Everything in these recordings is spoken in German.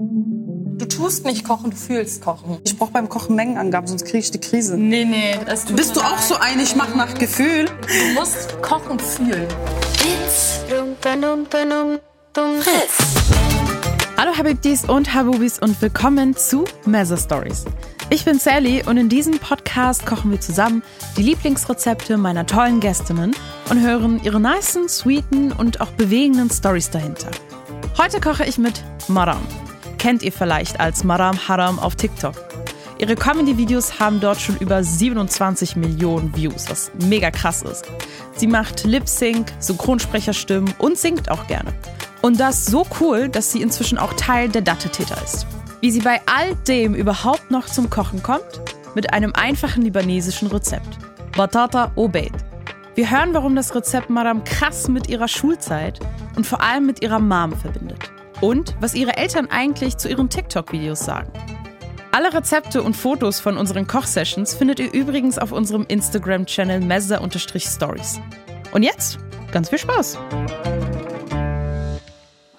Du tust nicht kochen, du fühlst kochen. Ich brauche beim Kochen Mengenangaben, sonst kriege ich die Krise. Nee, nee. Das tut Bist du auch so ein, ich mach nach Gefühl? Du musst kochen fühlen. Hallo Habibdis und Habubis und willkommen zu Mezza Stories. Ich bin Sally und in diesem Podcast kochen wir zusammen die Lieblingsrezepte meiner tollen Gästinnen und hören ihre nicen, sweeten und auch bewegenden Stories dahinter. Heute koche ich mit Maram. Kennt ihr vielleicht als Maram Haram auf TikTok. Ihre Comedy-Videos haben dort schon über 27 Millionen Views, was mega krass ist. Sie macht Lip-Sync, Synchronsprecherstimmen und singt auch gerne. Und das so cool, dass sie inzwischen auch Teil der Dattetäter ist. Wie sie bei all dem überhaupt noch zum Kochen kommt? Mit einem einfachen libanesischen Rezept. Batata Obeid. Wir hören, warum das Rezept Madame krass mit ihrer Schulzeit und vor allem mit ihrer Mom verbindet. Und was ihre Eltern eigentlich zu ihren TikTok-Videos sagen. Alle Rezepte und Fotos von unseren Kochsessions findet ihr übrigens auf unserem Instagram-Channel mezza-stories. Und jetzt ganz viel Spaß!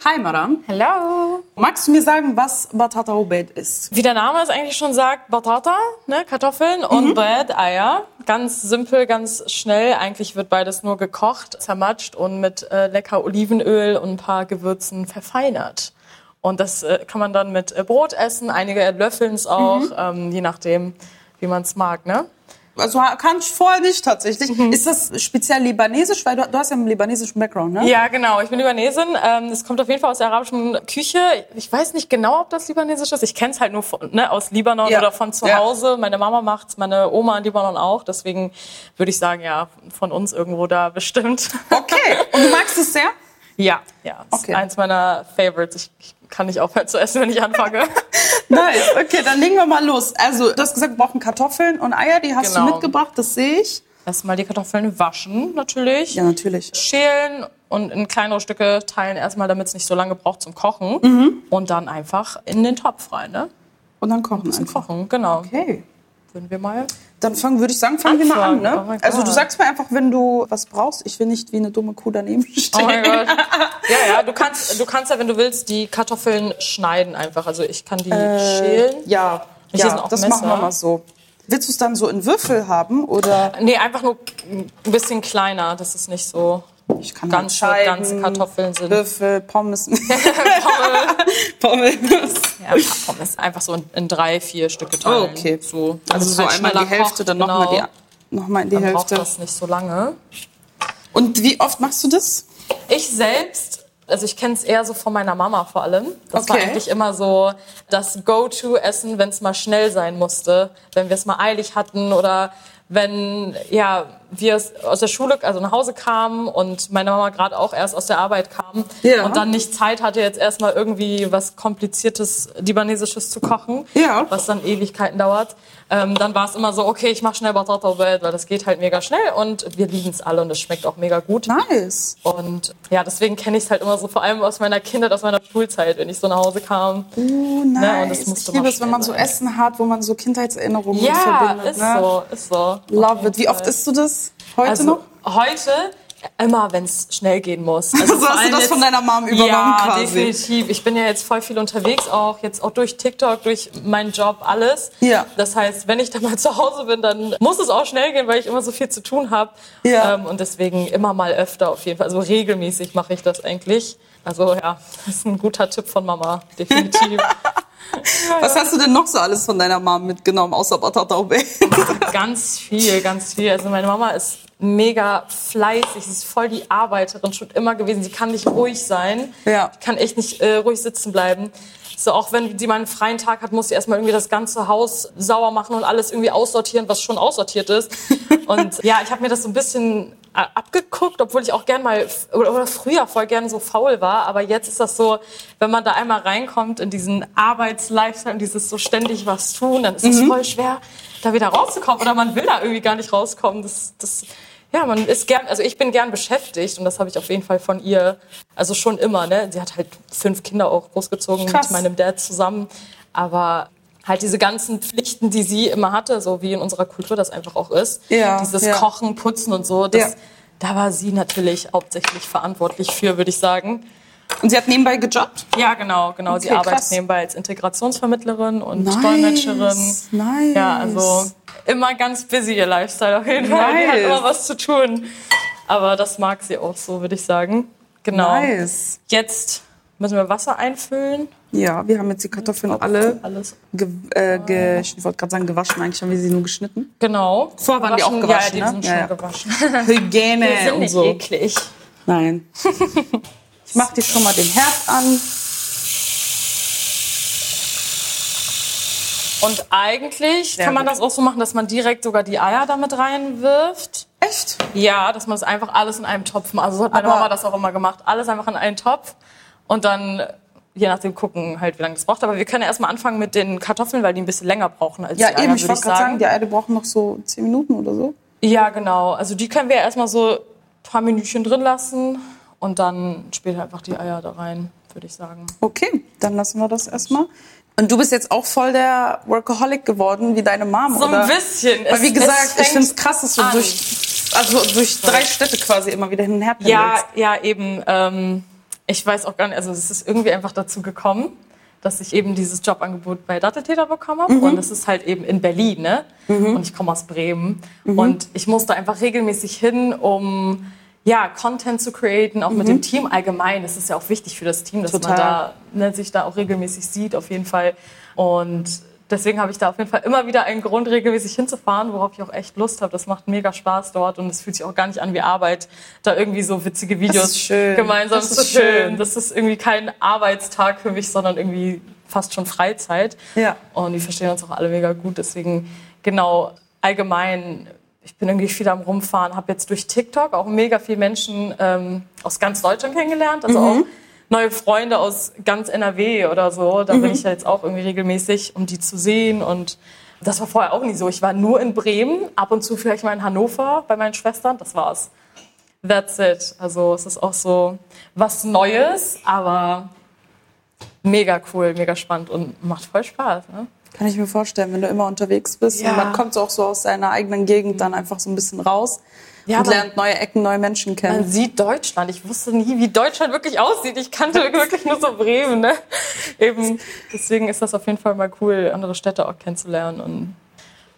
Hi, Madame. Hello. Magst du mir sagen, was Batata Obed ist? Wie der Name es eigentlich schon sagt, Batata, ne, Kartoffeln und Bread, Eier. Ganz simpel, ganz schnell. Eigentlich wird beides nur gekocht, zermatscht und mit äh, lecker Olivenöl und ein paar Gewürzen verfeinert. Und das äh, kann man dann mit äh, Brot essen. Einige löffeln es auch, ähm, je nachdem, wie man es mag, ne? Also kann ich vorher nicht tatsächlich. Ist das speziell libanesisch? Weil du, du hast ja einen libanesischen Background, ne? Ja, genau. Ich bin Libanesin. Ähm, Es kommt auf jeden Fall aus der arabischen Küche. Ich weiß nicht genau, ob das libanesisch ist. Ich kenne es halt nur von, ne, aus Libanon Ja. oder von zu Ja. Hause. Meine Mama macht's, meine Oma in Libanon auch. Deswegen würde ich sagen, ja, von uns irgendwo da bestimmt. Okay. Und du magst es sehr? ja, ja. Ist Okay. eins meiner Favorites. Ich, ich kann nicht aufhören zu essen, wenn ich anfange. Nice. Okay, dann legen wir mal los. Also, du hast gesagt, wir brauchen Kartoffeln und Eier. Die hast Genau. du mitgebracht, das sehe ich. Erstmal die Kartoffeln waschen, natürlich. Ja, natürlich. schälen und in kleinere Stücke teilen erstmal, damit es nicht so lange braucht zum Kochen. Mhm. Und dann einfach in den Topf rein, ne? Und dann kochen Zum einfach. Kochen, genau. Okay. Würden wir mal. Dann fangen, würde ich sagen, fangen wir mal an, Anfangen. ne? Oh also du sagst mir einfach, wenn du was brauchst. Ich will nicht wie eine dumme Kuh daneben stehen. Oh mein Gott. Ja, ja, du kannst, du kannst ja, wenn du willst, die Kartoffeln schneiden einfach. Also ich kann die schälen. Ja, ja das Messer. machen wir mal so. Willst du es dann so in Würfel haben oder Nee, einfach nur ein bisschen kleiner, dass es nicht so ich kann ganze, entscheiden, ganze Kartoffeln sind. Würfel, Pommes, Pommes. Pommes. Ja, Pommes. Einfach so in, in drei, vier Stücke Oh, teilen. okay. So, Also damit so halt einmal die Hälfte, kocht, dann genau. nochmal die, noch mal in die Dann braucht Hälfte. das nicht so lange. Und wie oft machst du das? Ich selbst, also ich kenne es eher so von meiner Mama vor allem. Das war Okay. eigentlich immer so das Go-To-Essen, wenn es mal schnell sein musste, wenn wir es mal eilig hatten oder wenn ja wir aus der Schule, also nach Hause kamen und meine Mama gerade auch erst aus der Arbeit kam Ja. und dann nicht Zeit hatte, jetzt erstmal irgendwie was kompliziertes libanesisches zu kochen, Ja. was dann Ewigkeiten dauert. Ähm, dann war es immer so, okay, ich mache schnell Batata Bread, weil das geht halt mega schnell und wir lieben es alle und es schmeckt auch mega gut. Nice. Und ja, deswegen kenne ich es halt immer so, vor allem aus meiner Kindheit, aus meiner Schulzeit, wenn ich so nach Hause kam. Oh, Ne, nice. und das musste ich liebe es, wenn man so Essen hat, wo man so Kindheitserinnerungen Ja, verbindet. ist ne? so, ist so. Love it. Wie oft isst du das? Heute also, noch? Heute immer, wenn es schnell gehen muss. Also So hast du das von deiner Mom übernommen ja, quasi. definitiv. Ich bin ja jetzt voll viel unterwegs, auch jetzt auch durch TikTok, durch meinen Job, alles. Ja. Das heißt, wenn ich dann mal zu Hause bin, dann muss es auch schnell gehen, weil ich immer so viel zu tun habe. Ja. Ähm, und deswegen immer mal öfter auf jeden Fall. Also regelmäßig mache ich das eigentlich. Also ja, das ist ein guter Tipp von Mama, definitiv. Was hast du denn noch so alles von deiner Mom mitgenommen, außer Batata Obey? Ganz viel, ganz viel. Also meine Mama ist mega fleißig, sie ist voll die Arbeiterin schon immer gewesen. Sie kann nicht ruhig sein. Ja. Die kann echt nicht äh, ruhig sitzen bleiben. So, auch wenn sie mal einen freien Tag hat, muss sie erstmal irgendwie das ganze Haus sauer machen und alles irgendwie aussortieren, was schon aussortiert ist. Und ja, ich habe mir das so ein bisschen abgeguckt, obwohl ich auch gern mal oder, früher voll gern so faul war. Aber jetzt ist das so, wenn man da einmal reinkommt in diesen Arbeitslifestyle und dieses so ständig was tun, dann ist es voll schwer, da wieder rauszukommen. Oder man will da irgendwie gar nicht rauskommen. Das, das, ja, man ist gern, also ich bin gern beschäftigt und das habe ich auf jeden Fall von ihr, also schon immer, ne? Sie hat halt fünf Kinder auch großgezogen Krass. mit meinem Dad zusammen, aber halt diese ganzen Pflichten, die sie immer hatte, so wie in unserer Kultur das einfach auch ist, Ja, dieses ja. Kochen, Putzen und so, das, Ja. da war sie natürlich hauptsächlich verantwortlich für, würde ich sagen. Und sie hat nebenbei gejobbt? Ja, genau, genau. sie Okay, arbeitet krass. nebenbei als Integrationsvermittlerin und Nice, Dolmetscherin. nice. Ja, also immer ganz busy ihr Lifestyle auf jeden Fall. Die hat immer was zu tun. Aber das mag sie auch so, würde ich sagen. Genau. Nice. Jetzt müssen wir Wasser einfüllen. Ja, wir haben jetzt die Kartoffeln alle, Alles. ge äh, ge ich wollte gerade sagen gewaschen, eigentlich haben wir sie nur geschnitten. Genau. Vorher waren die auch gewaschen, Ja, die ne? sind Ja, schon ja. gewaschen. Hygiene Die sind und nicht so. eklig. Nein. Ich mache dir schon mal den Herd an. Und eigentlich Sehr kann man gut. das auch so machen, dass man direkt sogar die Eier damit reinwirft. Echt? Ja, dass man das einfach alles in einem Topf macht. Also so hat meine Aber- Mama das auch immer gemacht. Alles einfach in einen Topf und dann je nachdem gucken halt, wie lange das braucht. Aber wir können ja erstmal anfangen mit den Kartoffeln, weil die ein bisschen länger brauchen als Ja, die Eier, eben, ich wollte gerade sagen, die Eier die brauchen noch so 10 Minuten oder so. Ja, genau. Also die können wir erstmal so ein paar Minütchen drin lassen und dann später einfach die Eier da rein, würde ich sagen. Okay, dann lassen wir das erstmal. Und du bist jetzt auch voll der Workaholic geworden, wie deine Mom, So oder? ein bisschen. Weil Es- wie es gesagt, ich fängt finde es krass, dass du an. durch, also durch drei Städte quasi immer wieder hin und her pendelst. Ja, ja, eben. Ähm, ich weiß auch gar nicht, also es ist irgendwie einfach dazu gekommen, dass ich eben dieses Jobangebot bei Datteltäter bekommen habe. Und es ist halt eben in Berlin, ne? Und ich komme aus Bremen. Und ich musste einfach regelmäßig hin, um ja, Content zu createn, auch mit dem Team allgemein. Das ist ja auch wichtig für das Team, dass Total. man da ne, sich da auch regelmäßig sieht, auf jeden Fall. Und deswegen habe ich da auf jeden Fall immer wieder einen Grund, regelmäßig hinzufahren, worauf ich auch echt Lust habe. Das macht mega Spaß dort und es fühlt sich auch gar nicht an wie Arbeit, da irgendwie so witzige Videos ist schön. gemeinsam Das zu schön. Das ist irgendwie kein Arbeitstag für mich, sondern irgendwie fast schon Freizeit. Ja. Und die verstehen uns auch alle mega gut. Deswegen, genau, allgemein, ich bin irgendwie viel am Rumfahren, habe jetzt durch TikTok auch mega viele Menschen ähm, aus ganz Deutschland kennengelernt. Also auch neue Freunde aus ganz NRW oder so. Da bin ich ja jetzt auch irgendwie regelmäßig, um die zu sehen. Und das war vorher auch nie so. Ich war nur in Bremen, ab und zu vielleicht mal in Hannover bei meinen Schwestern. Das war's. That's it. Also es ist auch so was Neues, aber mega cool, mega spannend und macht voll Spaß. Ne? Kann ich mir vorstellen, wenn du immer unterwegs bist. Ja. Und man kommt auch so aus seiner eigenen Gegend dann einfach so ein bisschen raus Ja, und man- lernt neue Ecken, neue Menschen Man kennen. sieht Deutschland. Ich wusste nie, wie Deutschland wirklich aussieht. Ich kannte wirklich nur so Bremen. Ne? Eben, deswegen ist das auf jeden Fall mal cool, andere Städte auch kennenzulernen und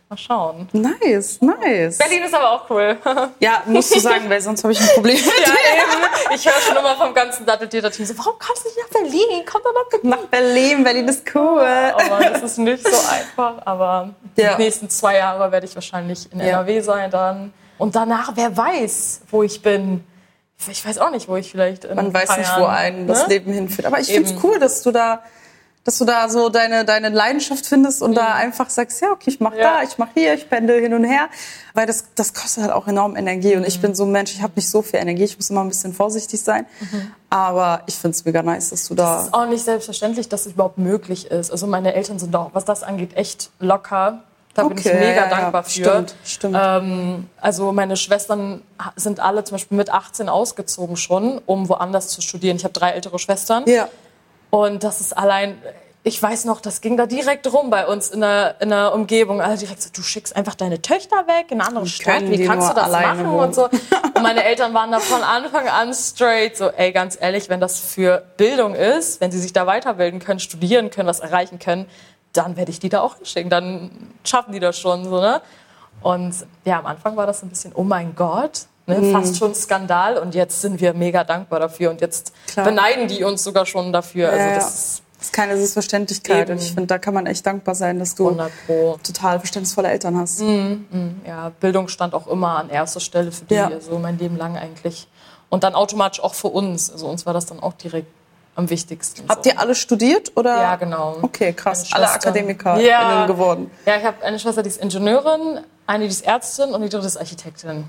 mal schauen. Nice, nice. Berlin ist aber auch cool. Ja, musst du sagen, weil sonst habe ich ein Problem mit ja, eben. Ich höre schon immer vom ganzen Datteltäter-Team so, warum kommst du nicht nach Berlin? Komm doch nach Berlin. Nach Berlin, Berlin ist cool. Aber das ist nicht so einfach. Aber Ja. die nächsten zwei Jahre werde ich wahrscheinlich in. NRW sein dann. Und danach, wer weiß, wo ich bin. Ich weiß auch nicht, wo ich vielleicht Man weiß nicht, Jahren, wo einen das ne? Leben hinführt. Aber ich finde es cool, dass du da, dass du da so deine, deine Leidenschaft findest und da einfach sagst, ja, okay, ich mache Mhm. Ja. da, ich mache hier, ich pendel hin und her. Weil das, das kostet halt auch enorm Energie. Und ich Mhm. bin so ein Mensch, ich habe nicht so viel Energie, ich muss immer ein bisschen vorsichtig sein. Mhm. Aber ich finde es mega nice, dass du da. Es ist auch nicht selbstverständlich, dass es überhaupt möglich ist. Also meine Eltern sind auch, was das angeht, echt locker. Da bin ich Okay, mega ja, ja, dankbar für. Stimmt, stimmt. Ähm, also meine Schwestern sind alle zum Beispiel mit 18 ausgezogen schon, um woanders zu studieren. Ich habe drei ältere Schwestern. ja. Und das ist allein, ich weiß noch, das ging da direkt rum bei uns in der, in der Umgebung. Alle direkt so, du schickst einfach deine Töchter weg in eine andere Stadt, wie kannst du das machen wohnen? und so. Und meine Eltern waren da von Anfang an straight, so, ey, ganz ehrlich, wenn das für Bildung ist, wenn sie sich da weiterbilden können, studieren können, was erreichen können, dann werde ich die da auch hinschicken, dann schaffen die das schon, so, ne? Und ja, am Anfang war das ein bisschen, oh mein Gott, ne, Mhm. fast schon Skandal. Und jetzt sind wir mega dankbar dafür. Und jetzt Klar. beneiden die uns sogar schon dafür. Ja, also ja. das ist Das ist keine Selbstverständlichkeit. Eben. Und ich finde, da kann man echt dankbar sein, dass du 100 Pro. total verständnisvolle Eltern hast. Ja, Bildung stand auch immer an erster Stelle für die, Ja. so mein Leben lang eigentlich. Und dann automatisch auch für uns. Also uns war das dann auch direkt am wichtigsten. Habt so. ihr alle studiert oder? Ja, genau. Okay, krass. Alle Schwester. Akademiker Ja. geworden. Ja, ich habe eine Schwester, die ist Ingenieurin, eine, die ist Ärztin und die dritte ist Architektin.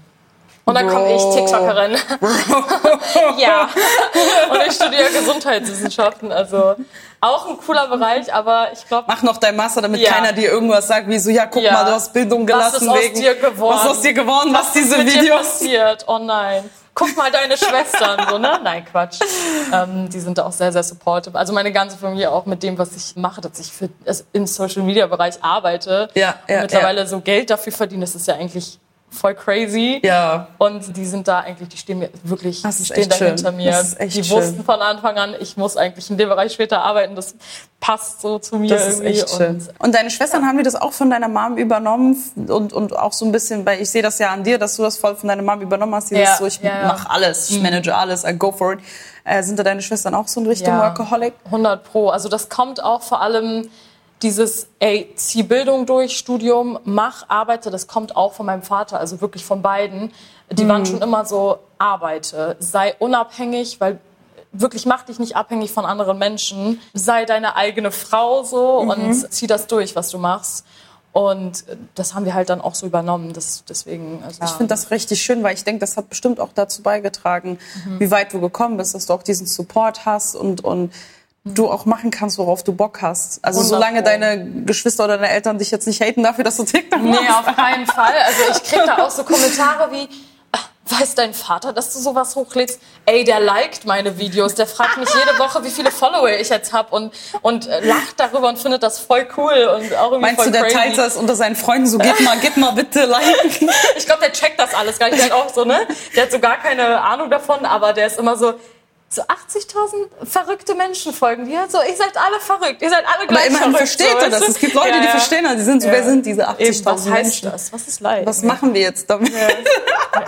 Und dann komme ich. TikTokerin. ja. Und ich studiere Gesundheitswissenschaften. Also auch ein cooler Bereich, aber ich glaube, Mach noch dein Master, damit Ja. keiner dir irgendwas sagt, wie so, ja, guck Ja. mal, du hast Bildung Was gelassen ist aus wegen. dir geworden? Was ist aus dir geworden? Was, ist diese mit dir Videos? passiert? Oh nein. Guck mal deine Schwestern, so, ne? Nein, Quatsch. Ähm, die sind da auch sehr, sehr supportive. Also meine ganze Familie auch mit dem, was ich mache, dass ich für, also im Social Media Bereich arbeite Ja, ja, und mittlerweile so Geld dafür verdiene, das ist ja eigentlich voll crazy. Ja. Und die sind da eigentlich, die stehen mir wirklich, Das die stehen da schön. hinter mir. Das ist echt die schön. wussten von Anfang an, ich muss eigentlich in dem Bereich später arbeiten. Das passt so zu mir Das ist irgendwie. echt schön. Und Und deine Schwestern haben die das auch von deiner Mom übernommen und, und auch so ein bisschen, weil ich sehe das ja an dir, dass du das voll von deiner Mom übernommen hast. Dieses Ja, so, ich ja, ja. mach alles, ich manage alles, I go for it. Äh, sind da deine Schwestern auch so in Richtung Ja. Workaholic? 100 Pro. Also das kommt auch vor allem dieses, ey, zieh Bildung durch, Studium, mach, arbeite, das kommt auch von meinem Vater, also wirklich von beiden. Die Mhm. waren schon immer so, arbeite, sei unabhängig, weil wirklich mach dich nicht abhängig von anderen Menschen, sei deine eigene Frau so Mhm. und zieh das durch, was du machst. Und das haben wir halt dann auch so übernommen. Das, deswegen, also, Ich finde das richtig schön, weil ich denke, das hat bestimmt auch dazu beigetragen, Mhm. wie weit du gekommen bist, dass du auch diesen Support hast und, und du auch machen kannst, worauf du Bock hast. Also 100 solange deine Geschwister oder deine Eltern dich jetzt nicht haten dafür, dass du TikTok machst. Nee, auf keinen Fall. Also ich krieg da auch so Kommentare wie, "Ah, weiß dein Vater, dass du sowas hochlädst? Ey, der liked meine Videos, der fragt mich jede Woche, wie viele Follower ich jetzt hab und, und äh, lacht darüber und findet das voll cool und auch irgendwie Meinst voll du, der crazy. teilt das unter seinen Freunden so, gib mal, gib mal bitte liken? Ich glaube, der checkt das alles gar nicht. Der hat auch so, ne? Der hat so gar keine Ahnung davon, aber der ist immer so, so 80.000 verrückte Menschen folgen dir. So, ihr seid alle verrückt. Ihr seid alle Aber gleich immerhin verrückt. versteht so, er das. du? Es gibt Leute, Ja, die ja. verstehen das. Die sind so, Ja. wer sind diese Eben, was 80.000 heißt Menschen? das? Was ist Leid? Was machen wir jetzt damit?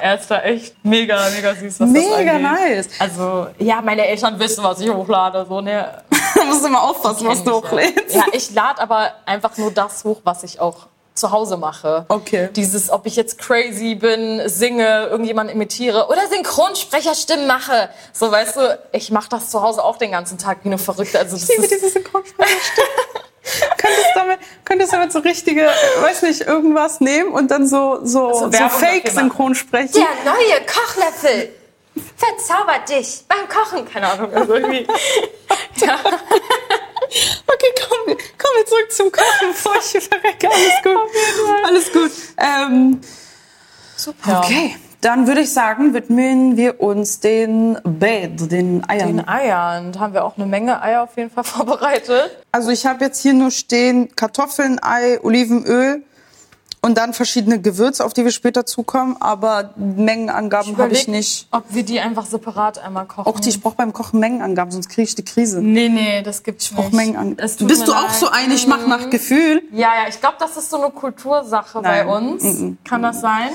Er ist da echt mega, mega süß, was Mega nice. Also, ja, meine Eltern wissen, was ich hochlade. So, ne? Da musst du immer aufpassen, was du ich, hochlädst. Ja. ja, ich lade aber einfach nur das hoch, was ich auch zu Hause mache. Okay. Dieses, ob ich jetzt crazy bin, singe, irgendjemanden imitiere oder Synchronsprecherstimmen mache. So, weißt du, ich mache das zu Hause auch den ganzen Tag wie eine Verrückte. Also, das Ich liebe diese Synchronsprecherstimme. könntest, damit, könntest damit so richtige, weiß nicht, irgendwas nehmen und dann so, so, so, Werbung dafür Fake-Synchronsprechen? der neue Kochlöffel verzaubert dich beim Kochen. Keine Ahnung, also irgendwie. ja. Okay, kommen wir, kommen wir zurück zum Kochen, bevor ich hier verrecke. Alles gut. Alles gut. Ähm, Super. okay, dann würde ich sagen, widmen wir uns den Bed, den Eiern. Den Eiern. Da haben wir auch eine Menge Eier auf jeden Fall vorbereitet. Also ich habe jetzt hier nur stehen Kartoffeln, Ei, Olivenöl und dann verschiedene Gewürze, auf die wir später zukommen. Aber Mengenangaben habe ich nicht. Ob wir die einfach separat einmal kochen. Auch die, ich brauche beim Kochen Mengenangaben, sonst kriege ich die Krise. Nee, nee, das gibt's nicht. Auch Mengenangaben. Es tut Bist du auch leid. so ein, ich mache nach Gefühl? Ja, ja, ich glaube, das ist so eine Kultursache Nein. bei uns. Kann das sein?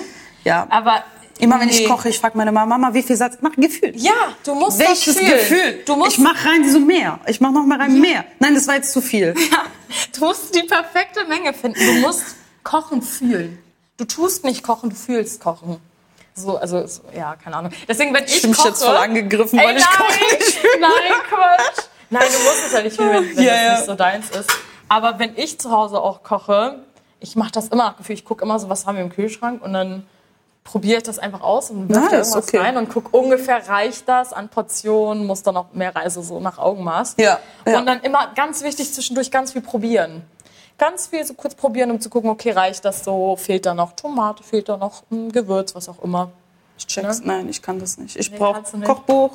Ja. Aber Immer wenn nee. ich koche, ich frage meine Mama, Mama, wie viel Salz? Nach Gefühl. Ja, du musst Welches das fühlen. Gefühl? Du musst, ich mache rein so mehr. Ich mache noch mal rein mehr. Nein, das war jetzt zu viel. ja, du musst die perfekte Menge finden. Du musst kochen fühlen. Du tust nicht kochen, du fühlst kochen. So, also, so, ja, keine Ahnung. Deswegen, wenn ich Ich bin koche... jetzt voll angegriffen, Ey, weil ich nein, koche nicht. Nein, Quatsch. Nein, du musst es ja nicht fühlen, wenn, wenn Ja, das ja. nicht so deins ist. Aber wenn ich zu Hause auch koche, ich mache das immer nach Gefühl. Ich gucke immer so, was haben wir im Kühlschrank und dann probiere ich das einfach aus und Nice, irgendwas okay. rein und guck ungefähr reicht das an Portionen, muss dann noch mehr rein, also so nach Augenmaß. Ja, ja. Und dann immer ganz wichtig zwischendurch ganz viel probieren. Ganz viel so kurz probieren, um zu gucken, okay, reicht das so, fehlt da noch Tomate, fehlt da noch ein Gewürz, was auch immer. Ich check's. Nein, ich kann das nicht. Ich Nee, brauche. Kochbuch,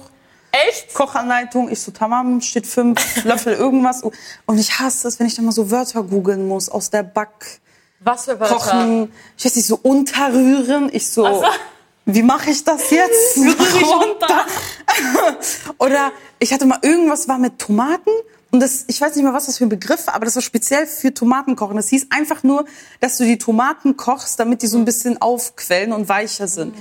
Echt? Kochanleitung. Ich so, tamam, steht fünf Löffel irgendwas. Und ich hasse es, wenn ich dann mal so Wörter googeln muss aus der Back. Was für Wörter? Kochen, ich weiß nicht, so unterrühren. Ich so, wie mache ich das jetzt? Rühr dich unter. Oder ich hatte mal irgendwas war mit Tomaten und das, ich weiß nicht mehr, was das für ein Begriff war, aber das war speziell für Tomatenkochen. Das hieß einfach nur, dass du die Tomaten kochst, damit die so ein bisschen aufquellen und weicher sind.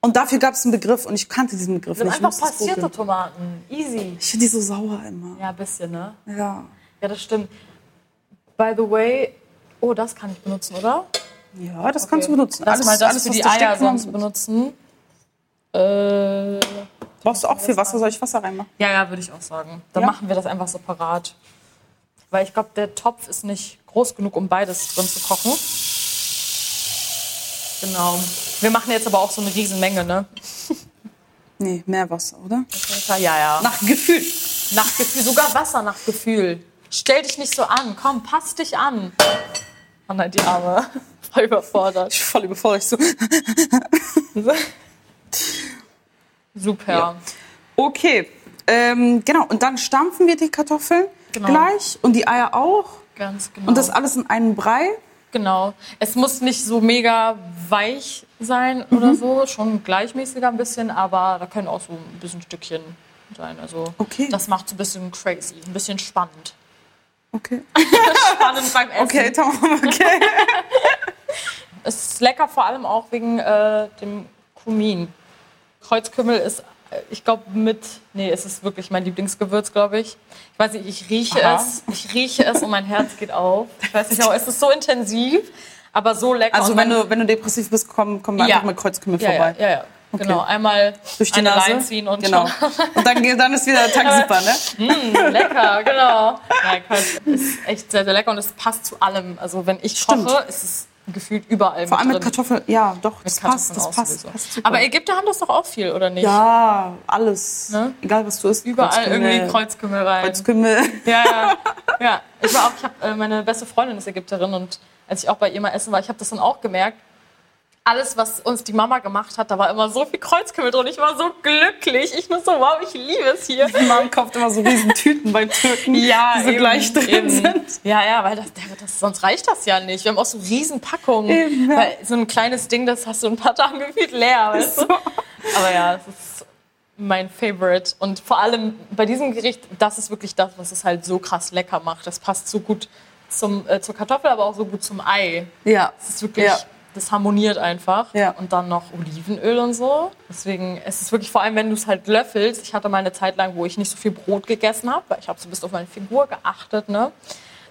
Und dafür gab es einen Begriff und ich kannte diesen Begriff sind nicht. Ich einfach passierte. Tomaten. Easy. Ich finde die so sauer immer. Ja, ein bisschen, ne? Ja. Ja, das stimmt. By the way, oh, das kann ich benutzen, oder? Ja, das kannst du benutzen. Lass mal das für was die Eier sonst benutzen. Äh, Brauchst du auch viel Wasser? Soll ich Wasser reinmachen? ja, ja, würde ich auch sagen. Dann Ja? machen wir das einfach separat. Weil ich glaube, der Topf ist nicht groß genug, um beides drin zu kochen. Genau. Wir machen jetzt aber auch so eine Riesenmenge, ne? Nee, mehr Wasser, oder? Ja, ja. Nach Gefühl. Nach Gefühl, sogar Wasser nach Gefühl. Stell dich nicht so an. Komm, pass dich an. Oh nein, die Arme. Voll überfordert. Ich bin voll überfordert. Ich so, Super. Ja. okay. Ähm, genau, und dann stampfen wir die Kartoffeln Genau. gleich und die Eier auch. Ganz genau. Und das alles in einen Brei. Genau. Es muss nicht so mega weich sein oder Mhm. so, schon gleichmäßiger ein bisschen, aber da können auch so ein bisschen Stückchen sein. Also Okay. das macht so ein bisschen crazy, ein bisschen spannend. Okay. Spannend beim Essen. Okay, Tom, okay. Es ist lecker vor allem auch wegen äh, dem Kumin. Kreuzkümmel ist, äh, ich glaube, mit, nee, es ist wirklich mein Lieblingsgewürz, glaube ich. Ich weiß nicht, ich rieche Aha. es, ich rieche es und mein Herz geht auf. Ich weiß nicht, aber es ist so intensiv, aber so lecker. Also wenn du, wenn du depressiv bist, komm, komm einfach mit Kreuzkümmel ja, vorbei. Ja, ja, ja. Okay. Genau, einmal Durch die Nase. Ziehen und genau. schon. Und dann, geht- dann ist wieder der Tag super, ne? lecker, genau. Nein, Kreuz ist echt sehr, sehr lecker und es passt zu allem. Also wenn ich Stimmt. koche, ist es gefühlt überall Vor allem mit drin. Kartoffeln. Ja, doch, das passt, das passt, passt. Aber Ägypter haben das doch auch viel, oder nicht? ja, alles. Ne? Egal, was du isst. Überall Kreuzkümmel, irgendwie Kreuzkümmel rein. Kreuzkümmel. Ja, ja. ja. Ich war auch, ich habe äh, meine beste Freundin ist Ägypterin und als ich auch bei ihr mal essen war, ich habe das dann auch gemerkt. Alles, was uns die Mama gemacht hat, da war immer so viel Kreuzkümmel drin. Ich war so glücklich. Ich nur so, wow, ich liebe es hier. Die Mom kauft immer so riesen Tüten beim Türken, Ja, die so eben, gleich drin eben. sind. Ja, ja, weil das, das, sonst reicht das ja nicht. Wir haben auch so riesen Packungen. Eben, ja. Weil so ein kleines Ding, das hast du in ein paar Tagen gefühlt leer. Weißt du? Aber ja, das ist mein Favorite. Und vor allem bei diesem Gericht, das ist wirklich das, was es halt so krass lecker macht. Das passt so gut zum, äh, zur Kartoffel, aber auch so gut zum Ei. Ja. Das ist wirklich, Ja. Das harmoniert einfach. Ja. Und dann noch Olivenöl und so. Deswegen, es ist wirklich vor allem, wenn du es halt löffelst. Ich hatte mal eine Zeit lang, wo ich nicht so viel Brot gegessen habe, weil ich habe so ein bisschen auf meine Figur geachtet, ne?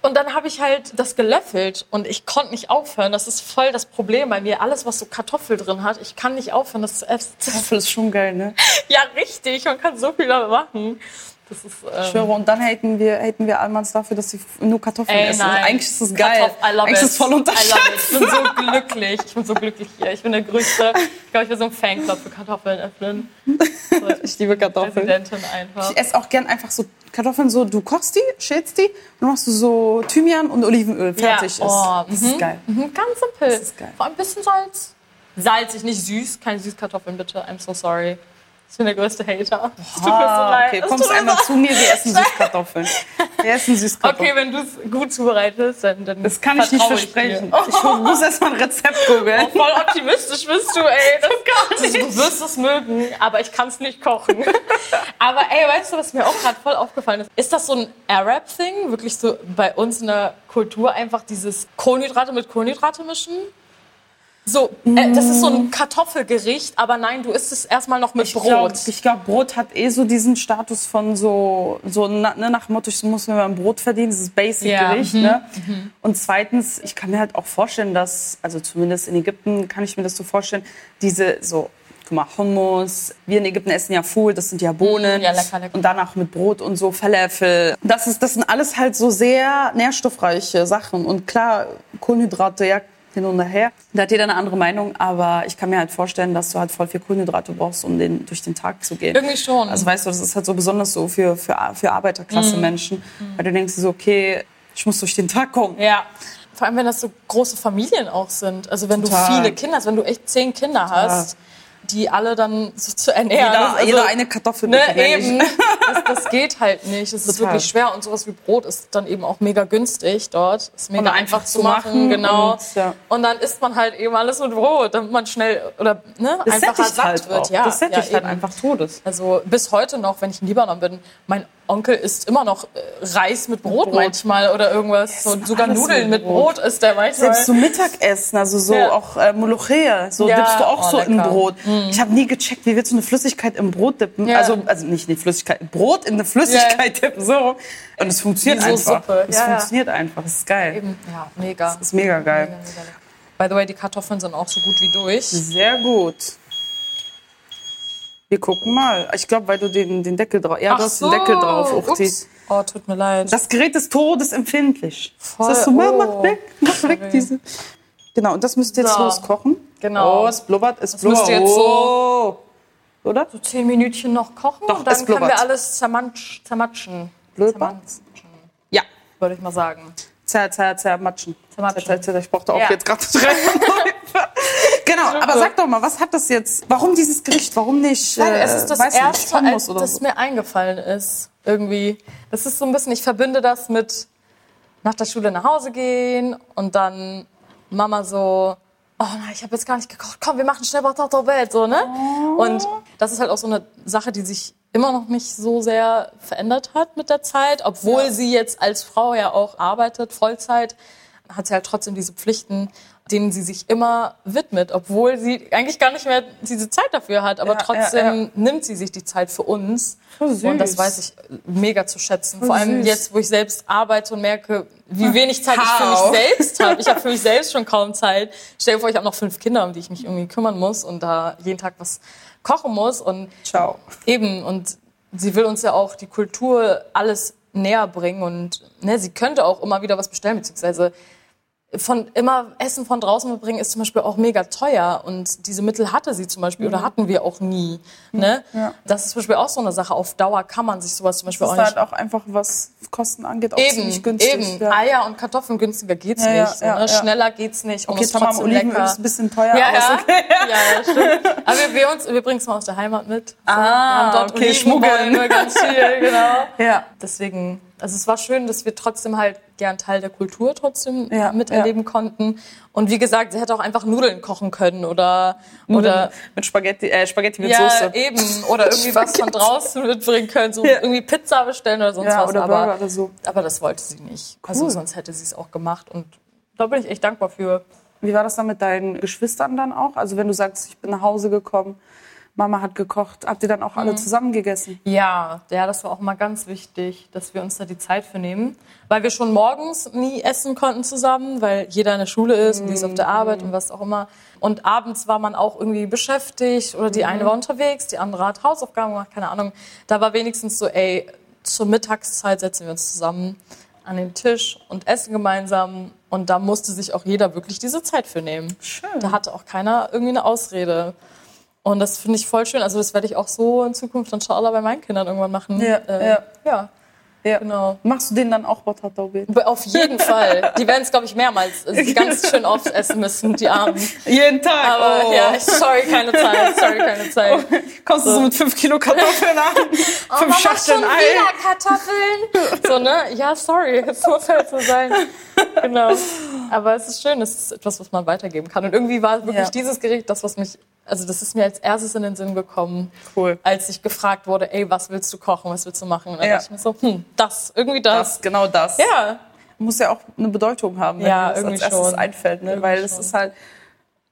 Und dann habe ich halt das gelöffelt und ich konnte nicht aufhören. Das ist voll das Problem bei mir. Alles, was so Kartoffel drin hat, ich kann nicht aufhören, das zu essen. Kartoffel ist schon geil, ne? Ja, richtig. Man kann so viel damit machen. Das ist, Ich ähm, schwöre, und dann haten wir, haten wir Almans dafür, dass sie nur Kartoffeln Ey, essen. nein. Eigentlich ist es geil. Kartoff- I love Eigentlich it. ist es voll unterschätzt. Ich bin so glücklich. Ich bin so glücklich hier. Ich bin der größte. Ich glaube, ich will so einen Fanclub für Kartoffeln öffnen. So, Ich liebe Kartoffeln. Präsidentin einfach. Ich esse auch gern einfach so Kartoffeln so, du kochst die, schälst die und dann machst du so Thymian und Olivenöl. Fertig Ja, ist. oh, das mhm. ist geil. Mhm, ganz simpel. Das ist geil. Vor allem ein bisschen Salz. Salzig, nicht süß. Keine Süßkartoffeln, bitte. I'm so sorry. Ich bin der größte Hater. Es tut mir so Ah, leid. okay, kommst einmal zu mir, wir essen Süßkartoffeln. Wir essen Süßkartoffeln. Okay, wenn du es gut zubereitest, dann, dann das kann ich nicht versprechen. dir. Ich, muss erst mal ein Rezept googeln. Oh, voll optimistisch bist du, ey. Das nicht. Du wirst es mögen, aber ich kann es nicht kochen. aber ey, weißt du, was mir auch gerade voll aufgefallen ist? Ist das so ein Arab-Thing? Wirklich so bei uns in der Kultur einfach dieses Kohlenhydrate mit Kohlenhydrate mischen? So, äh, das ist so ein Kartoffelgericht, aber nein, du isst es erstmal noch mit Ich Brot. glaube, glaub, Brot hat eh so diesen Status von so, so ne, nach dem Motto, ich muss mir mal ein Brot verdienen, dieses Ja, Basic-Gericht. Ne? Und zweitens, ich kann mir halt auch vorstellen, dass, also zumindest in Ägypten kann ich mir das so vorstellen, diese so, guck mal, Hummus, wir in Ägypten essen ja Fool, das sind ja Bohnen. Mm, ja, lecker, lecker. Und danach mit Brot und so, Falafel. Das, ist, das sind alles halt so sehr nährstoffreiche Sachen. Und klar, Kohlenhydrate, ja, hin und her. Da hat jeder eine andere Meinung, aber ich kann mir halt vorstellen, dass du halt voll viel Kohlenhydrate brauchst, um den, durch den Tag zu gehen. Irgendwie schon. Also weißt du, das ist halt so besonders so für, für, für Arbeiterklasse-Menschen. Weil du denkst so, okay, ich muss durch den Tag kommen. Ja. Vor allem, wenn das so große Familien auch sind. Also wenn Total. du viele Kinder hast, wenn du echt zehn Kinder hast, die alle dann so zu ernähren. Jeder, also, jeder eine Kartoffel Ne, ich. eben. Das, das geht halt nicht. Es ist wirklich schwer und sowas wie Brot ist dann eben auch mega günstig dort. Ist mega einfach, zu machen, machen genau. und, ja. Und dann isst man halt eben alles mit Brot, damit man schnell oder ne, Das einfacher satt halt wird. auch. Ja, das sättigt ja, halt eben. einfach Todes. Also bis heute noch, wenn ich in Libanon bin, mein Onkel isst immer noch äh, Reis mit Brot, Brot. manchmal oder irgendwas. So, essen sogar Nudeln mit mit Brot isst der manchmal. Selbst so Mittagessen, also so Ja. auch äh, Molochea, so Ja, dippst du auch oh, so in lecker. Brot. Ich habe nie gecheckt, wie willst du eine Flüssigkeit im Brot dippen? Ja. Also, also nicht eine Flüssigkeit, Brot in eine Flüssigkeit dippen, so. Und es funktioniert so einfach. Suppe. Es Ja, ja. funktioniert einfach, es ist geil. Eben, ja, mega. Das ist mega geil. Mega, mega. By the way, die Kartoffeln sind auch so gut wie durch. Sehr gut. Wir gucken mal. Ich glaube, weil du den, den Deckel drauf. Ja, du hast den Deckel drauf. Uchti. Oh, tut mir leid. Das Gerät ist todesempfindlich. Voll. Sagst du, Mama, mach Oh. weg, mach weg diese. Genau, und das müsst ihr jetzt So. loskochen. Genau. Oh, es blubbert, es Das blubbert. müsst ihr jetzt so- oh. Oder? so zehn Minütchen noch kochen Doch, und dann können wir alles zermatsch, zermatschen. Blubbert? Zermatschen, Ja. würde ich mal sagen. Zer, zer, zermatschen. Zermatschen. Zer, zer, zer. Ich brauchte auch Ja. jetzt gerade drei. genau, aber sag doch mal, was hat das jetzt? Warum dieses Gericht? Warum nicht? Nein, äh, es ist das nicht, erste, Hummus als das so? mir eingefallen ist. Irgendwie. Das ist so ein bisschen, ich verbinde das mit nach der Schule nach Hause gehen und dann Mama so, oh nein, ich habe jetzt gar nicht gekocht, komm, wir machen schnell Batata Bett, so, ne? Und das ist halt auch so eine Sache, die sich immer noch nicht so sehr verändert hat mit der Zeit, obwohl sie jetzt als Frau ja auch arbeitet, Vollzeit, hat sie halt trotzdem diese Pflichten, denen sie sich immer widmet, obwohl sie eigentlich gar nicht mehr diese Zeit dafür hat, aber Ja, trotzdem ja, ja. nimmt sie sich die Zeit für uns. Und das weiß ich mega zu schätzen. Vor allem süß. jetzt, wo ich selbst arbeite und merke, wie wenig Zeit ich für How? mich selbst habe. Ich habe für mich selbst schon kaum Zeit. Stell dir vor, ich habe noch fünf Kinder, um die ich mich irgendwie kümmern muss und da jeden Tag was kochen muss. Und Ciao. Eben, und sie will uns ja auch die Kultur alles näher bringen und ne, sie könnte auch immer wieder was bestellen, beziehungsweise von immer Essen von draußen mitbringen ist zum Beispiel auch mega teuer und diese Mittel hatte sie zum Beispiel oder hatten wir auch nie. Ne? Mhm. Ja. Das ist zum Beispiel auch so eine Sache. Auf Dauer kann man sich sowas zum Beispiel Das auch ist nicht halt auch einfach, was Kosten angeht, auch Eben, ziemlich günstig. eben. Ja. Eier und Kartoffeln günstiger geht's Ja, nicht. So, ja, ne? ja. Schneller geht's nicht. Und Okay, ist Tamam trotzdem Oliven lecker. ist ein bisschen teuer, ja, ja. ist okay. ja, stimmt. Aber wir, wir, uns, wir bringen es mal aus der Heimat mit. So, Ah, wir haben dort okay, schmuggeln. ganz viel, genau. Ja. Deswegen, also es war schön, dass wir trotzdem halt gern Teil der Kultur trotzdem Ja, miterleben konnten. Und wie gesagt, sie hätte auch einfach Nudeln kochen können oder, oder mit Spaghetti, äh, Spaghetti mit ja, Soße. eben. Oder irgendwie was von draußen mitbringen können. So Ja. irgendwie Pizza bestellen oder sonst Ja, was. oder aber, Burger oder so. aber das wollte sie nicht. Also Cool. sonst hätte sie es auch gemacht. Und da bin ich echt dankbar für. Wie war das dann mit deinen Geschwistern dann auch? Also wenn du sagst, ich bin nach Hause gekommen, Mama hat gekocht, habt ihr dann auch Mhm. alle zusammen gegessen? Ja, ja, das war auch mal ganz wichtig, dass wir uns da die Zeit für nehmen. Weil wir schon morgens nie essen konnten zusammen, weil jeder in der Schule ist und die ist auf der Arbeit und was auch immer. Und abends war man auch irgendwie beschäftigt oder die eine war unterwegs, die andere hat Hausaufgaben gemacht, keine Ahnung. Da war wenigstens so, ey, zur Mittagszeit setzen wir uns zusammen an den Tisch und essen gemeinsam. Und da musste sich auch jeder wirklich diese Zeit für nehmen. Schön. Da hatte auch keiner irgendwie eine Ausrede. Und das finde ich voll schön. Also das werde ich auch so in Zukunft inshallah bei meinen Kindern irgendwann machen. Ja, äh, ja. ja. Ja. Genau. Machst du denen dann auch Botataubi? Auf jeden Fall. Die werden es, glaube ich, mehrmals also ganz schön oft essen müssen, die Armen. Jeden Tag. Aber oh. ja, sorry, keine Zeit. Sorry, keine Zeit. Kommst du so mit fünf Kilo Kartoffeln an? fünf Schachteln Ei. Kartoffeln. So, ne? Ja, sorry. Es muss halt so sein. Genau. Aber es ist schön. Es ist etwas, was man weitergeben kann. Und irgendwie war wirklich Ja. dieses Gericht das, was mich, also das ist mir als erstes in den Sinn gekommen. Cool. Als ich gefragt wurde, ey, was willst du kochen? Was willst du machen? Und dann Ja. dachte ich mir so, hm, das, irgendwie das. Das, genau das. Ja. Muss ja auch eine Bedeutung haben, wenn Ja, das als erstes schon. einfällt. Ne? Irgendwie Weil es ist halt,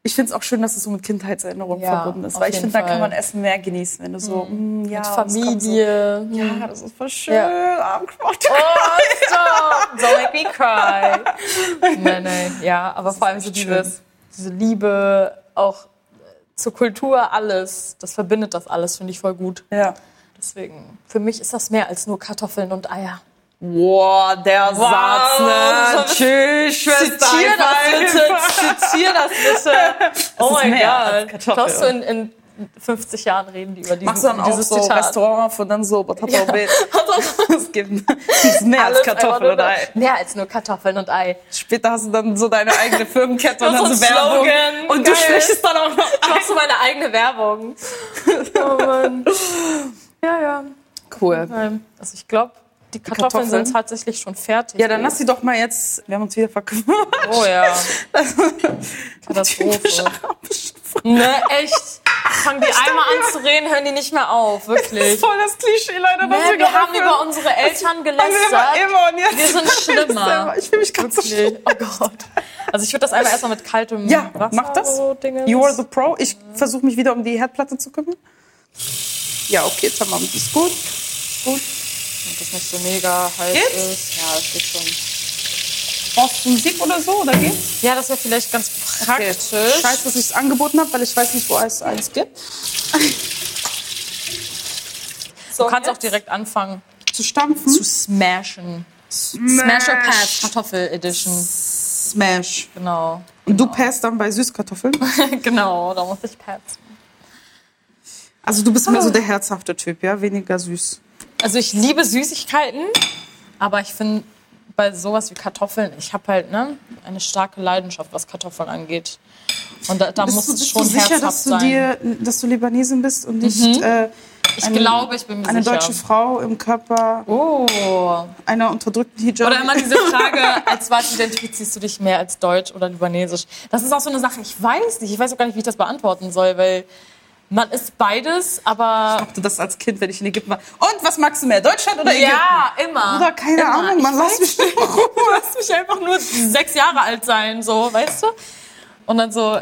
ich finde es auch schön, dass es so mit Kindheitserinnerungen Ja, verbunden ist. Weil ich finde, da kann man Essen mehr genießen, wenn du so, mm, ja, Mit Familie. So, ja, das ist voll schön. Ja. Abgemacht. Oh, stop! Don't make me cry. Nein, nein, ja, aber vor allem so dieses, diese Liebe, auch zur Kultur, alles, das verbindet das alles, finde ich voll gut. Ja. Deswegen, für mich ist das mehr als nur Kartoffeln und Eier. Boah, der Satz, ne? Tschüss, Schwester. Zitier das bitte, zitier das bitte. Oh mein Gott. Glaubst du, in, in 50 Jahren reden die über diesen, Machst du dann auch dieses so Zitat? Restaurant von dann so Botataubi? es gibt es ist mehr als Alles Kartoffeln oder Ei. Mehr als nur Kartoffeln und Ei. Später hast du dann so deine eigene Firmenkette und So dann ein so Werbung. Slogan. Und du sprichst dann auch noch Ich mach so meine eigene Werbung. Oh Mann. Ja, ja. Cool. Also ich glaube, die Kartoffeln, Kartoffeln? sind tatsächlich schon fertig. Ja, dann lass sie doch mal jetzt. Wir haben uns wieder verkümmert. Oh ja. Katastrophe. Ne, echt. Fangen die einmal an zu reden, hören die nicht mehr auf. Das ist Wirklich. voll das Klischee, leider. Ne, wir haben über unsere Eltern gelästert. immer, immer jetzt Wir sind schlimmer. Ich fühle mich ganz so schlimm. Oh Gott. Also ich würde das einmal erstmal mit kaltem Ja, Wasser mach das. so. You are the pro. Ich versuche mich wieder um die Herdplatte zu kümmern. Ja, okay, tamam, die ist gut. Gut. Und das nicht so mega heiß Geht's? ist. Ja, das geht schon. Brauchst du Musik oder so, oder geht's? Ja, das wäre vielleicht ganz Okay. praktisch. Scheiße, dass ich es angeboten habe, weil ich weiß nicht, wo es eins gibt. Du kannst auch direkt anfangen Zu stampfen. zu smashen. Smash or Pass Kartoffel Edition. Smash. Genau. Und du passt dann bei Süßkartoffeln. genau, da muss ich passen. Also du bist mehr so der herzhafte Typ, ja? Weniger süß. Also ich liebe Süßigkeiten, aber ich finde bei sowas wie Kartoffeln, ich habe halt ne, eine starke Leidenschaft, was Kartoffeln angeht. Und da, da muss bist du, es schon du sicher, dass du sein. Mhm. dir, dass du Libanesin bist und nicht äh, Ich glaube, ich bin mir Eine sicher. deutsche Frau im Körper Oh. einer unterdrückten Hijab. Oder immer diese Frage, als was identifizierst du dich mehr als deutsch oder libanesisch? Das ist auch so eine Sache, ich weiß nicht, ich weiß auch gar nicht, wie ich das beantworten soll, weil man ist beides, aber du das als Kind, wenn ich in Ägypten war. Und was magst du mehr, Deutschland oder Ägypten? ja, immer. Oder keine immer. Ahnung, man Ich lass mich warum. Lass mich einfach nur sechs Jahre alt sein, so, weißt du? Und dann so,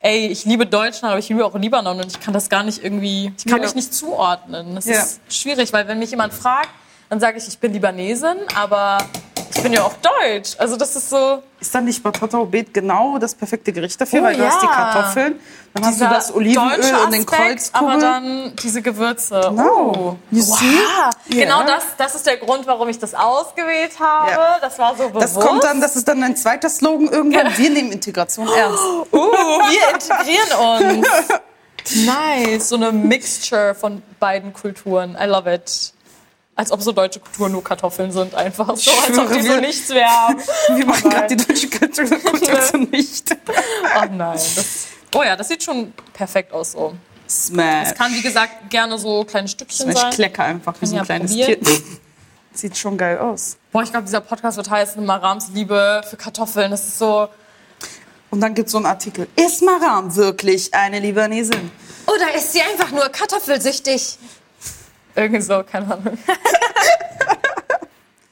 ey, ich liebe Deutschland, aber ich liebe auch Libanon und ich kann das gar nicht irgendwie, ich kann Ja. mich nicht zuordnen. Das Ja. ist schwierig, weil wenn mich jemand fragt, dann sage ich, ich bin Libanesin, aber ich bin ja auch deutsch. Also das ist so, Ist dann nicht Batata Beet genau das perfekte Gericht dafür? Oh, weil du hast die ja. Kartoffeln, dann hast du dieser das Olivenöl deutsche und den Aspekt, aber Kreuzkugel. dann diese Gewürze. Genau. Oh. You Wow. see? Genau Ja. das, das ist der Grund, warum ich das ausgewählt habe. Ja. Das war so bewusst. Das kommt dann, das ist dann ein zweiter Slogan irgendwann. Wir nehmen Integration ernst. Uh, wir integrieren uns. Nice, so eine Mixture von beiden Kulturen. I love it. Als ob so deutsche Kulturen nur Kartoffeln sind, einfach so, als ob die so nichts wären. Wir machen gerade die deutsche Kultur Kultur zu nicht. Oh nein. Das, oh ja, das sieht schon perfekt aus so. Smash. Kann, wie gesagt, gerne so kleine Stückchen Smash sein. klecker einfach wie so ein ja kleines probieren. Tier. Sieht schon geil aus. Boah, ich glaube, dieser Podcast wird heißen Marams Liebe für Kartoffeln. Das ist so. Und dann gibt es so einen Artikel. Ist Maram wirklich eine Libanesin? Oder ist sie einfach nur kartoffelsüchtig? Irgendwie so, keine Ahnung.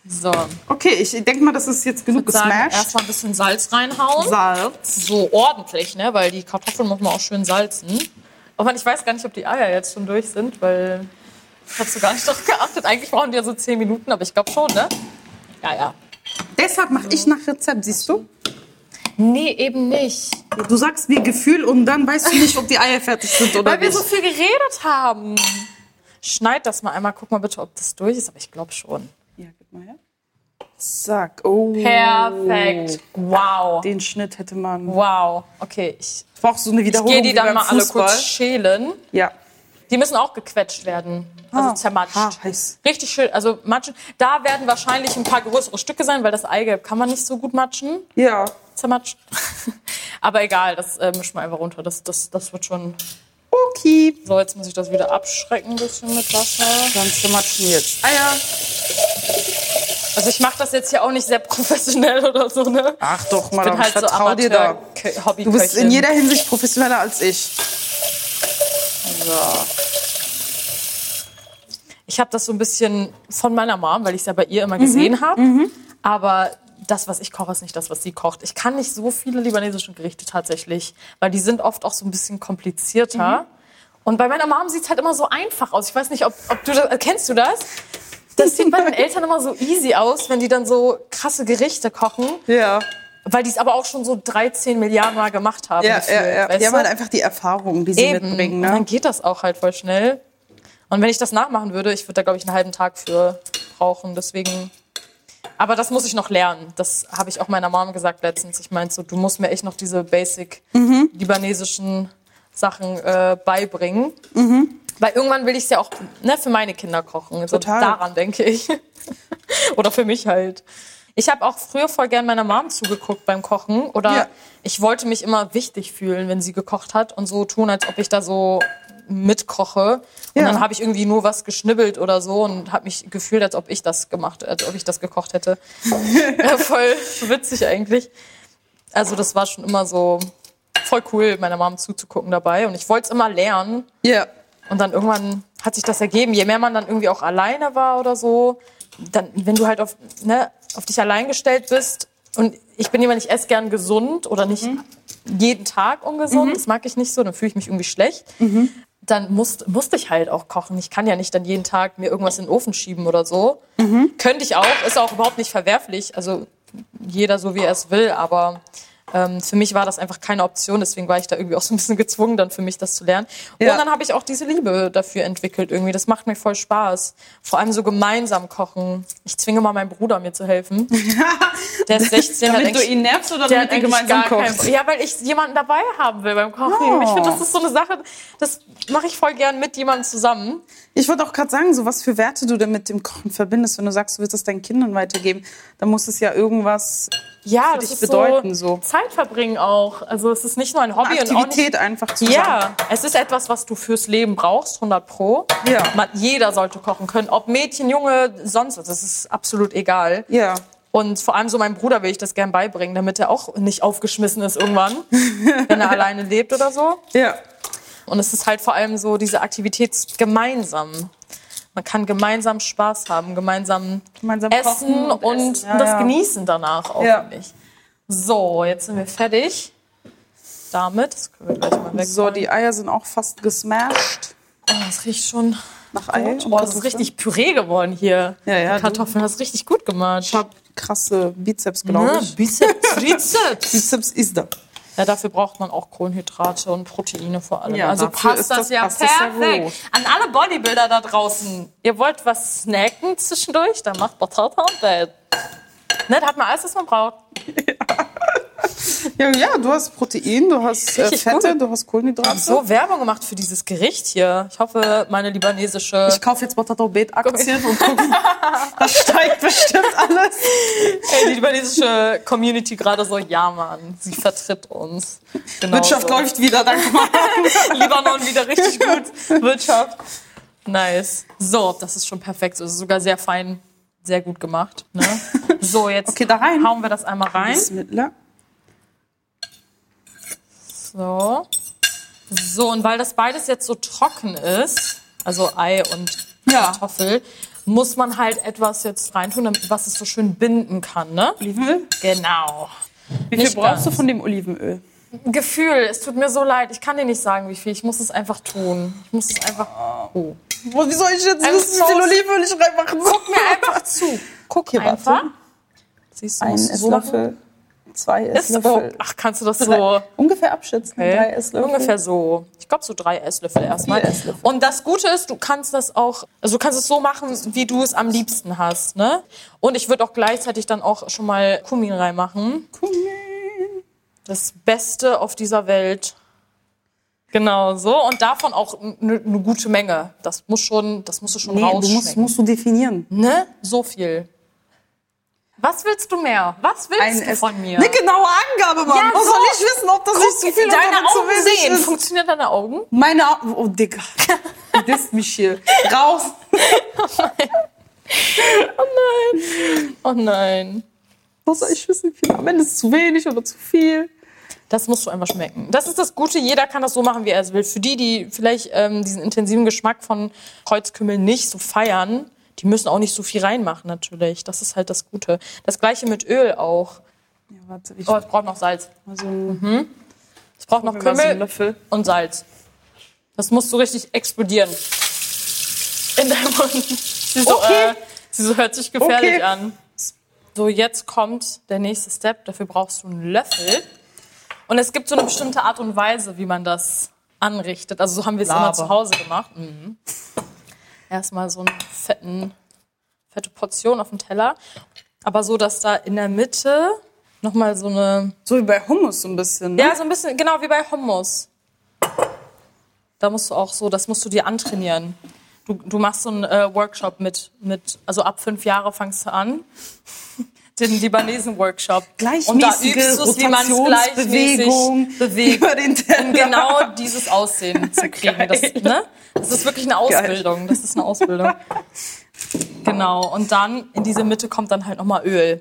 so. Okay, ich denke mal, das ist jetzt genug gesmashed. erstmal ein bisschen Salz reinhauen. Salz. So ordentlich, ne? Weil die Kartoffeln muss man auch schön salzen. Aber ich weiß gar nicht, ob die Eier jetzt schon durch sind, weil ich habe so gar nicht darauf geachtet. Eigentlich brauchen die ja so 10 Minuten, aber ich glaube schon, ne? Ja, ja. Deshalb mache ich nach Rezept, siehst du? Nee, eben nicht. Du sagst mir Gefühl und dann weißt du nicht, ob die Eier fertig sind oder Weil wir nicht. so viel geredet haben. Schneid das mal einmal. Guck mal bitte, ob das durch ist. Aber ich glaube schon. ja, gib mal her. Zack. Oh. Perfekt. Wow. Den Schnitt hätte man. Wow. Okay, ich Ich brauche so eine gehe Wiederholung die wie dann beim mal alle Fußball. kurz schälen. Ja. Die müssen auch gequetscht werden. Also Ah, zermatscht. ah, heiß. Richtig schön. Also matschen. Da werden wahrscheinlich ein paar größere Stücke sein, weil das Eigelb kann man nicht so gut matschen. Ja. Zermatschen. Aber egal, das äh, mischen wir einfach runter. Das, das, das wird schon. Okay. So, jetzt muss ich das wieder abschrecken ein bisschen mit Wasser. Dann zermatschen wir jetzt Eier. Also ich mache das jetzt hier auch nicht sehr professionell oder so, ne? Ach doch, Ich bin halt ich so vertrau dir da. Hobby Du bist in jeder Hinsicht professioneller als ich. So. Ich habe das so ein bisschen von meiner Mom, weil ich es ja bei ihr immer gesehen habe. Aber das, was ich koche, ist nicht das, was sie kocht. Ich kann nicht so viele libanesische Gerichte tatsächlich, weil die sind oft auch so ein bisschen komplizierter. Und bei meiner Mom sieht es halt immer so einfach aus. Ich weiß nicht, ob, ob du das, kennst du das? Das sieht bei den Eltern immer so easy aus, wenn die dann so krasse Gerichte kochen, Ja. weil die es aber auch schon so 13 Milliarden Mal gemacht haben. Ja, gefühlt, ja, ja. Die haben halt einfach die Erfahrung, die sie Eben. mitbringen. Und dann Ne? geht das auch halt voll schnell. Und wenn ich das nachmachen würde, ich würde da, glaube ich, einen halben Tag für brauchen. Deswegen. Aber das muss ich noch lernen. Das habe ich auch meiner Mom gesagt letztens. Ich meinte so, du musst mir echt noch diese basic Mhm. libanesischen Sachen äh, beibringen. Weil irgendwann will ich es ja auch ne, für meine Kinder kochen. So Total. daran denke ich. Oder für mich halt. Ich habe auch früher voll gern meiner Mom zugeguckt beim Kochen. Oder Ja. ich wollte mich immer wichtig fühlen, wenn sie gekocht hat und so tun, als ob ich da so mitkoche. Und Ja. dann habe ich irgendwie nur was geschnibbelt oder so und habe mich gefühlt, als ob ich das gemacht, als ob ich das gekocht hätte. ja, voll witzig eigentlich. Also das war schon immer so voll cool, meiner Mom zuzugucken dabei. Und ich wollte es immer lernen. Ja. Und dann irgendwann hat sich das ergeben. Je mehr man dann irgendwie auch alleine war oder so, dann, wenn du halt auf, ne, auf dich allein gestellt bist. Und ich bin jemand, ich esse gern gesund oder nicht jeden Tag ungesund. Das mag ich nicht so. Dann fühle ich mich irgendwie schlecht. Dann musst, musste ich halt auch kochen. Ich kann ja nicht dann jeden Tag mir irgendwas in den Ofen schieben oder so. Könnte ich auch. Ist auch überhaupt nicht verwerflich. Also jeder so, wie er es will. Aber ähm, für mich war das einfach keine Option, deswegen war ich da irgendwie auch so ein bisschen gezwungen, dann für mich das zu lernen. Ja. Und dann habe ich auch diese Liebe dafür entwickelt irgendwie. Das macht mir voll Spaß. Vor allem so gemeinsam kochen. Ich zwinge mal meinen Bruder, mir zu helfen. Der ist 16, hat Damit du ihn nervst oder damit ihr gemeinsam kocht? Ja, weil ich jemanden dabei haben will beim Kochen. Oh. Ich finde, das ist so eine Sache, das mache ich voll gern mit jemandem zusammen. Ich wollte auch gerade sagen, so was für Werte du denn mit dem Kochen verbindest. Wenn du sagst, du willst es deinen Kindern weitergeben, dann muss es ja irgendwas ja, für dich bedeuten? so, So, Zeit verbringen auch. Also es ist nicht nur ein Hobby und auch nicht Aktivität einfach zusammen. Ja, es ist etwas, was du fürs Leben brauchst, 100 pro. Ja. Man, jeder sollte kochen können, ob Mädchen, Junge, sonst was. Das ist absolut egal. Ja. Und vor allem so meinem Bruder will ich das gern beibringen, damit er auch nicht aufgeschmissen ist irgendwann, wenn er alleine lebt oder so. Ja. Und es ist halt vor allem so diese Aktivität gemeinsam. Man kann gemeinsam Spaß haben, gemeinsam, Gemeinsam essen kochen und, und essen. Ja, das ja. genießen danach auch, Ja. finde ich. So, jetzt sind wir fertig damit. Das können wir gleich mal weg. So, die Eier sind auch fast gesmashed. Oh, das riecht schon. Nach Ei Oh, das ist richtig Püree geworden hier. Ja, ja, Die Kartoffeln hast richtig gut gemacht. Ich hab krasse Bizeps, glaube Ja, ich. Bizeps, Trizeps. Bizeps ist da. Ja, dafür braucht man auch Kohlenhydrate und Proteine vor allem. Ja, also passt das, das- ja passt das ja perfekt. gut. An alle Bodybuilder da draußen. Ihr wollt was snacken zwischendurch? Dann macht Batata und Bett. Ne, da hat man alles, was man braucht. Ja, ja, du hast Protein, du hast äh, Fette, gut. du hast Kohlenhydrate. So Werbung gemacht für dieses Gericht hier. Ich hoffe, meine libanesische... Ich kaufe jetzt Potato Beet Aktien und gucke, das steigt bestimmt alles. Ey, die libanesische Community gerade so, ja Mann, sie vertritt uns. Genau Wirtschaft so. läuft wieder, danke mal. Libanon wieder richtig gut. Wirtschaft. Nice. So, das ist schon perfekt. Das ist sogar sehr fein, sehr gut gemacht. Ne? So, jetzt Okay, da rein. hauen wir das einmal rein. Bismillah. So. So, und weil das beides jetzt so trocken ist, also Ei und Ja. Kartoffel, muss man halt etwas jetzt reintun, was es so schön binden kann, ne? Olivenöl. Genau. Wie viel Nicht brauchst du ganz. von dem Olivenöl? Gefühl, es tut mir so leid. Ich kann dir nicht sagen, wie viel. Ich muss es einfach tun. Ich muss es einfach. Oh. Wo, wie soll ich jetzt Ein wissen, wie viel. Olivenöl ich reinmachen soll? Guck mir einfach zu. Guck Hier, einfach. warte. Siehst du, Ein musst du machen? Esslöffel, zwei Ist, oh, Esslöffel. ach, kannst du das so? Ungefähr abschätzen. Okay. Drei Esslöffel. Ungefähr so. Ich glaube so drei Esslöffel erstmal. Esslöffel. Und das Gute ist, du kannst das auch, also du kannst es so machen, wie du es am liebsten hast, ne? Und ich würde auch gleichzeitig dann auch schon mal Kumin reinmachen. Kumin. Das Beste auf dieser Welt. Genau so. Und davon auch eine ne gute Menge. Das muss schon, das musst du schon Nee, du rausschmecken. musst, musst du definieren. Ne? So viel. Was willst du mehr? Was willst du Ess- von mir? Eine genaue Angabe, Mann. Ja, Was so. soll ich wissen, ob das nicht zu viel oder Deine zu Augen sehen. ist? Funktionieren deine Augen? Meine Augen. Oh, Digga. Du disst mich hier. Raus. Oh nein. Was soll ich wissen, wie viel? Am Ende ist es zu wenig oder zu viel. Das musst du einfach schmecken. Das ist das Gute. Jeder kann das so machen, wie er es will. Für die, die vielleicht ähm, diesen intensiven Geschmack von Kreuzkümmel nicht so feiern, die müssen auch nicht so viel reinmachen, natürlich. Das ist halt das Gute. Das gleiche mit Öl auch. Ja, warte, ich Oh, es braucht noch Salz. also, Es braucht noch Kümmel Löffel. und Salz. Das muss so richtig explodieren. In deinem Mund. Sie so, Okay. äh, sie so hört sich gefährlich Okay. an. So, jetzt kommt der nächste Step. Dafür brauchst du einen Löffel. Und es gibt so eine bestimmte Art und Weise, wie man das anrichtet. Also so haben wir es immer zu Hause gemacht. Mhm. Erstmal so eine fetten, fette Portion auf dem Teller. Aber so, dass da in der Mitte nochmal so eine so wie bei Hummus so ein bisschen. Ne? ja, so ein bisschen, genau wie bei Hummus. Da musst du auch so, das musst du dir antrainieren. Du, du machst so einen äh, Workshop mit, mit, also ab fünf Jahre fangst du an. Den Libanesen-Workshop. Und da übst du es, wie man es gleichmäßig bewegt. über den Teller. Um genau dieses Aussehen zu kriegen. Das, ne? das ist wirklich eine Ausbildung. Das ist eine Ausbildung. Genau. Und dann in diese Mitte kommt dann halt nochmal Öl.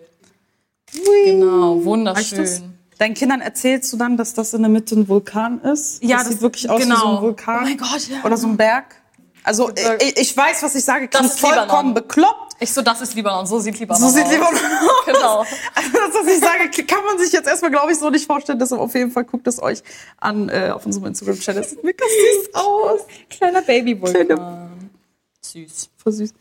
Genau, Reicht das? wunderschön. Deinen Kindern erzählst du dann, dass das in der Mitte ein Vulkan ist? Ja, das, das- sieht wirklich aus wie genau. so ein Vulkan. Oh mein Gott, ja. Oder so ein Berg. Also ich, ich weiß, was ich sage, Das klingt ist vollkommen bekloppt. Ich so, das ist Libanon, so sieht Libanon So sieht aus. Libanon aus. Genau. Also das, was ich sage, kann man sich jetzt erstmal, glaube ich, so nicht vorstellen. Deshalb auf jeden Fall guckt es euch an äh, auf unserem Instagram-Channel. Es sieht mega süß aus. Kleiner Babywulkan. Kleine- Süß. Voll süß.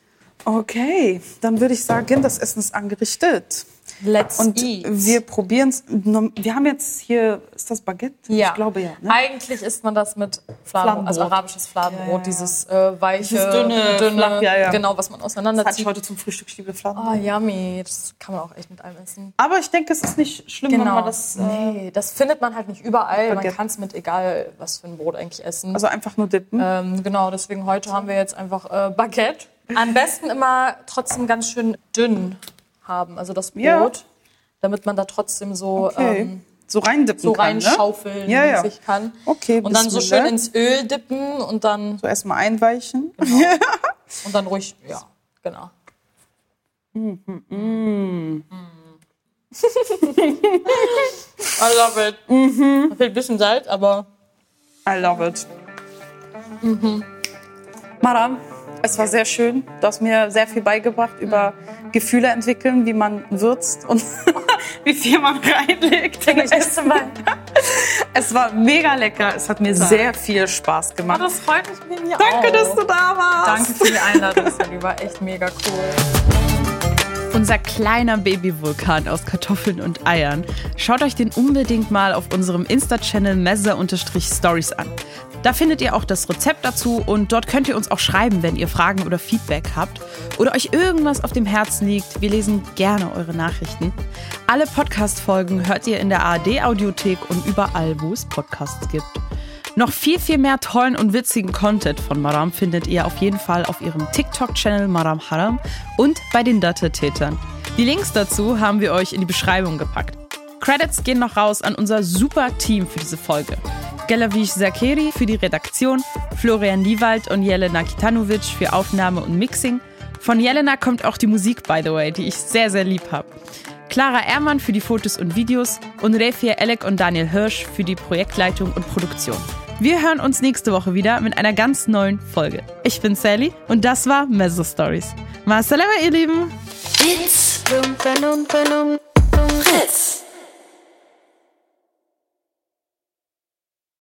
Okay, dann würde ich sagen, das Essen ist angerichtet. Let's Und eat. wir probieren es. Wir haben jetzt hier, ist das Baguette? ja. Ich glaube ja. Ne? Eigentlich isst man das mit Fladenbrot, Fladenbrot. also arabisches Fladenbrot, Ja, ja, dieses äh, weiche, Dieses dünne, flach, ja, ja. genau, was man Das hatte auseinanderzieht. ich heute zum Frühstück Stiebelfladen. Oh, yummy. Das kann man auch echt mit allem essen. Aber ich denke, es ist nicht schlimm, wenn man das. Äh, nee, das findet man halt nicht überall. Man Baguette. kann es mit egal was für ein Brot eigentlich essen. also einfach nur dippen. Ähm, genau, deswegen heute haben wir jetzt einfach äh, Baguette. Am besten immer trotzdem ganz schön dünn haben. Also das Brot. Ja. damit man da trotzdem so, Okay. ähm, so reindippen so kann, ne? reinschaufeln Ja, ja. mäßig kann. Okay, Und dann so schön ins Öl dippen und dann, So erstmal einweichen. und dann ruhig, ja, genau. Mm. I love it. Da fehlt ein bisschen Salz, aber I love it. Madame, es war sehr schön. Du hast mir sehr viel beigebracht über Gefühle entwickeln, wie man würzt und wie viel man reinlegt. in Essen. Es war mega lecker. Es hat mir sehr viel Spaß gemacht. das freut mich mir Danke, auch. dass du da warst. Danke für die Einladung, Sally. War echt mega cool. Unser kleiner Babywulkan aus Kartoffeln und Eiern. Schaut euch den unbedingt mal auf unserem Insta-Channel messer-stories an. Da findet ihr auch das Rezept dazu und dort könnt ihr uns auch schreiben, wenn ihr Fragen oder Feedback habt oder euch irgendwas auf dem Herzen liegt. Wir lesen gerne eure Nachrichten. Alle Podcast-Folgen hört ihr in der ARD-Audiothek und überall, wo es Podcasts gibt. Noch viel, viel mehr tollen und witzigen Content von Maram findet ihr auf jeden Fall auf ihrem TikTok-Channel Maram Haram und bei den Datte-Tätern. Die Links dazu haben wir euch in die Beschreibung gepackt. Credits gehen noch raus an unser super Team für diese Folge. Gelavish Zakeri für die Redaktion, Florian Liewald und Jelena Kitanovic für Aufnahme und Mixing. Von Jelena kommt auch die Musik, by the way, die ich sehr, sehr lieb habe. Clara Ehrmann für die Fotos und Videos und Refia Elek und Daniel Hirsch für die Projektleitung und Produktion. Wir hören uns nächste Woche wieder mit einer ganz neuen Folge. Ich bin Sally und das war Mezzo Stories. Masalama, ihr Lieben! It's Fritz.